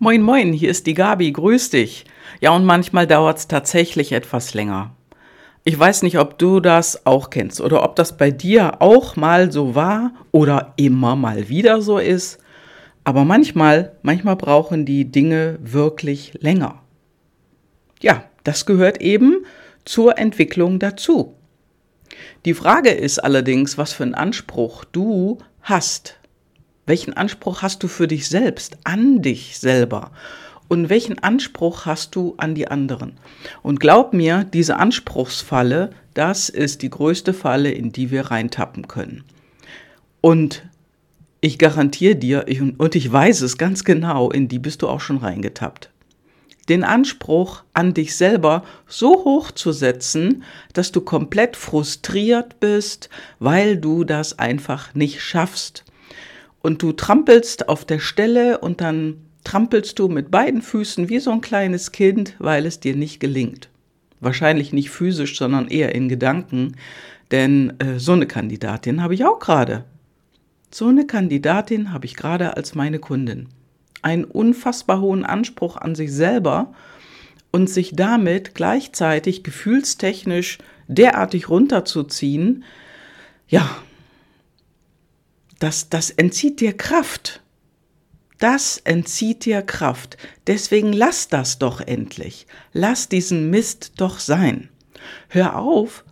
Moin, moin, hier ist die Gabi, grüß dich. Ja, und manchmal dauert es tatsächlich etwas länger. Ich weiß nicht, ob du das auch kennst oder ob das bei dir auch mal so war oder immer mal wieder so ist. Aber manchmal, manchmal brauchen die Dinge wirklich länger. Ja, das gehört eben zur Entwicklung dazu. Die Frage ist allerdings, was für einen Anspruch du hast. Welchen Anspruch hast du für dich selbst, an dich selber? Und welchen Anspruch hast du an die anderen? Und glaub mir, diese Anspruchsfalle, das ist die größte Falle, in die wir reintappen können. Und ich garantiere dir, ich, und ich weiß es ganz genau, in die bist du auch schon reingetappt den Anspruch an dich selber so hoch zu setzen, dass du komplett frustriert bist, weil du das einfach nicht schaffst. Und du trampelst auf der Stelle und dann trampelst du mit beiden Füßen wie so ein kleines Kind, weil es dir nicht gelingt. Wahrscheinlich nicht physisch, sondern eher in Gedanken, denn äh, so eine Kandidatin habe ich auch gerade. So eine Kandidatin habe ich gerade als meine Kundin einen unfassbar hohen Anspruch an sich selber und sich damit gleichzeitig gefühlstechnisch derartig runterzuziehen, ja, das, das entzieht dir Kraft. Das entzieht dir Kraft. Deswegen lass das doch endlich. Lass diesen Mist doch sein. Hör auf,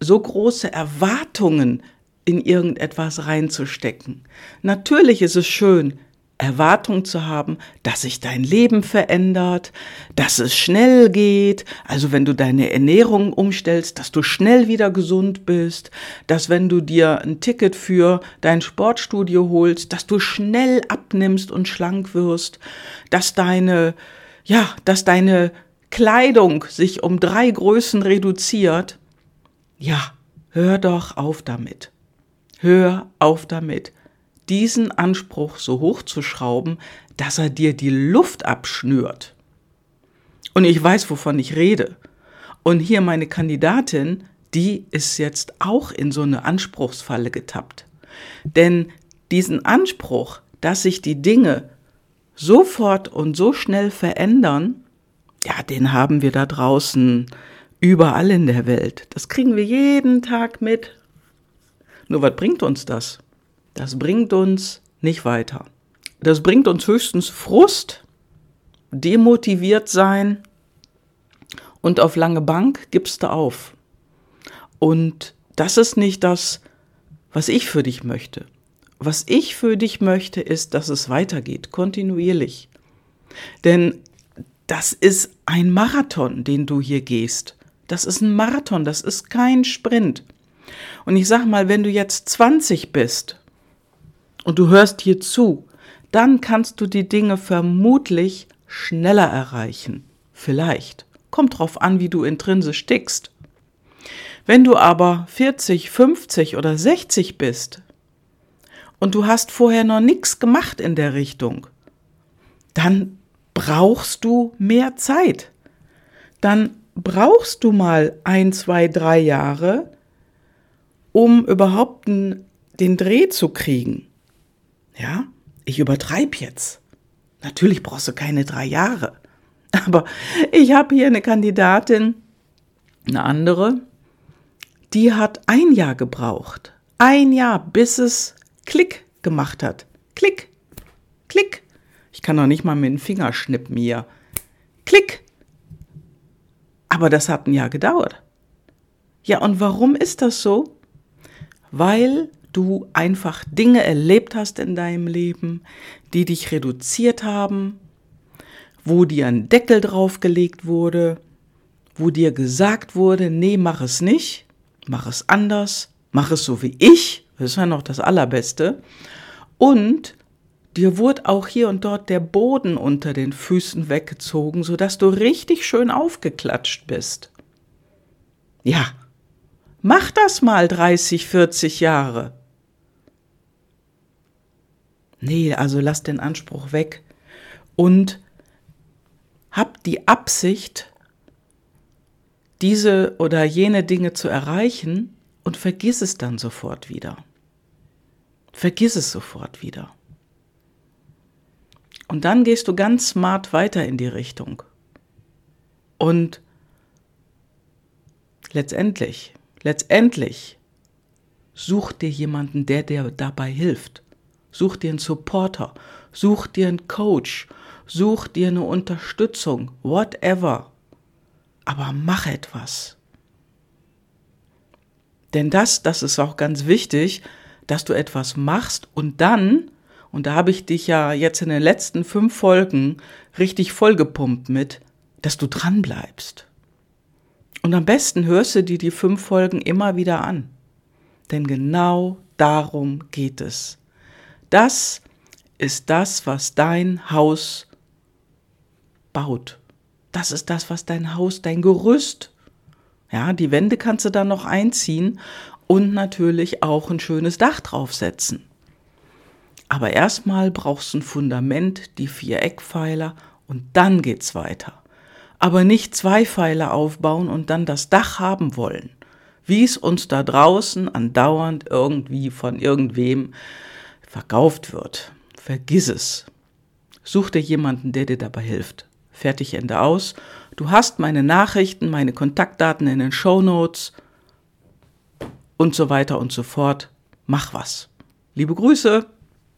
so große Erwartungen in irgendetwas reinzustecken. Natürlich ist es schön, Erwartung zu haben, dass sich dein Leben verändert, dass es schnell geht, also wenn du deine Ernährung umstellst, dass du schnell wieder gesund bist, dass wenn du dir ein Ticket für dein Sportstudio holst, dass du schnell abnimmst und schlank wirst, dass deine, ja, dass deine Kleidung sich um drei Größen reduziert. Ja, hör doch auf damit. Hör auf damit diesen Anspruch so hoch zu schrauben, dass er dir die Luft abschnürt. Und ich weiß, wovon ich rede. Und hier meine Kandidatin, die ist jetzt auch in so eine Anspruchsfalle getappt. Denn diesen Anspruch, dass sich die Dinge sofort und so schnell verändern, ja, den haben wir da draußen überall in der Welt. Das kriegen wir jeden Tag mit. Nur was bringt uns das? Das bringt uns nicht weiter. Das bringt uns höchstens Frust, demotiviert sein und auf lange Bank gibst du auf. Und das ist nicht das, was ich für dich möchte. Was ich für dich möchte, ist, dass es weitergeht, kontinuierlich. Denn das ist ein Marathon, den du hier gehst. Das ist ein Marathon, das ist kein Sprint. Und ich sag mal, wenn du jetzt 20 bist und du hörst hier zu, dann kannst du die Dinge vermutlich schneller erreichen. Vielleicht. Kommt drauf an, wie du intrinsisch tickst. Wenn du aber 40, 50 oder 60 bist und du hast vorher noch nichts gemacht in der Richtung, dann brauchst du mehr Zeit. Dann brauchst du mal ein, zwei, drei Jahre, um überhaupt den Dreh zu kriegen. Ja, ich übertreibe jetzt. Natürlich brauchst du keine drei Jahre. Aber ich habe hier eine Kandidatin, eine andere, die hat ein Jahr gebraucht. Ein Jahr, bis es Klick gemacht hat. Klick, Klick. Ich kann noch nicht mal mit dem Finger schnippen hier. Klick. Aber das hat ein Jahr gedauert. Ja, und warum ist das so? Weil du einfach Dinge erlebt hast in deinem Leben, die dich reduziert haben, wo dir ein Deckel draufgelegt wurde, wo dir gesagt wurde, nee, mach es nicht, mach es anders, mach es so wie ich, das ist ja noch das Allerbeste. Und dir wurde auch hier und dort der Boden unter den Füßen weggezogen, sodass du richtig schön aufgeklatscht bist. Ja, mach das mal 30, 40 Jahre. Nee, also lass den Anspruch weg und hab die Absicht, diese oder jene Dinge zu erreichen und vergiss es dann sofort wieder. Vergiss es sofort wieder. Und dann gehst du ganz smart weiter in die Richtung. Und letztendlich, letztendlich such dir jemanden, der dir dabei hilft. Such dir einen Supporter, such dir einen Coach, such dir eine Unterstützung, whatever. Aber mach etwas. Denn das, das ist auch ganz wichtig, dass du etwas machst und dann, und da habe ich dich ja jetzt in den letzten fünf Folgen richtig vollgepumpt mit, dass du dran bleibst. Und am besten hörst du dir die fünf Folgen immer wieder an. Denn genau darum geht es. Das ist das, was dein Haus baut. Das ist das, was dein Haus, dein Gerüst. Ja, die Wände kannst du dann noch einziehen und natürlich auch ein schönes Dach draufsetzen. Aber erstmal brauchst du ein Fundament, die vier Eckpfeiler und dann geht's weiter. Aber nicht zwei Pfeiler aufbauen und dann das Dach haben wollen, wie es uns da draußen andauernd irgendwie von irgendwem verkauft wird. Vergiss es. Such dir jemanden, der dir dabei hilft. Fertig, Ende aus. Du hast meine Nachrichten, meine Kontaktdaten in den Show Notes und so weiter und so fort. Mach was. Liebe Grüße.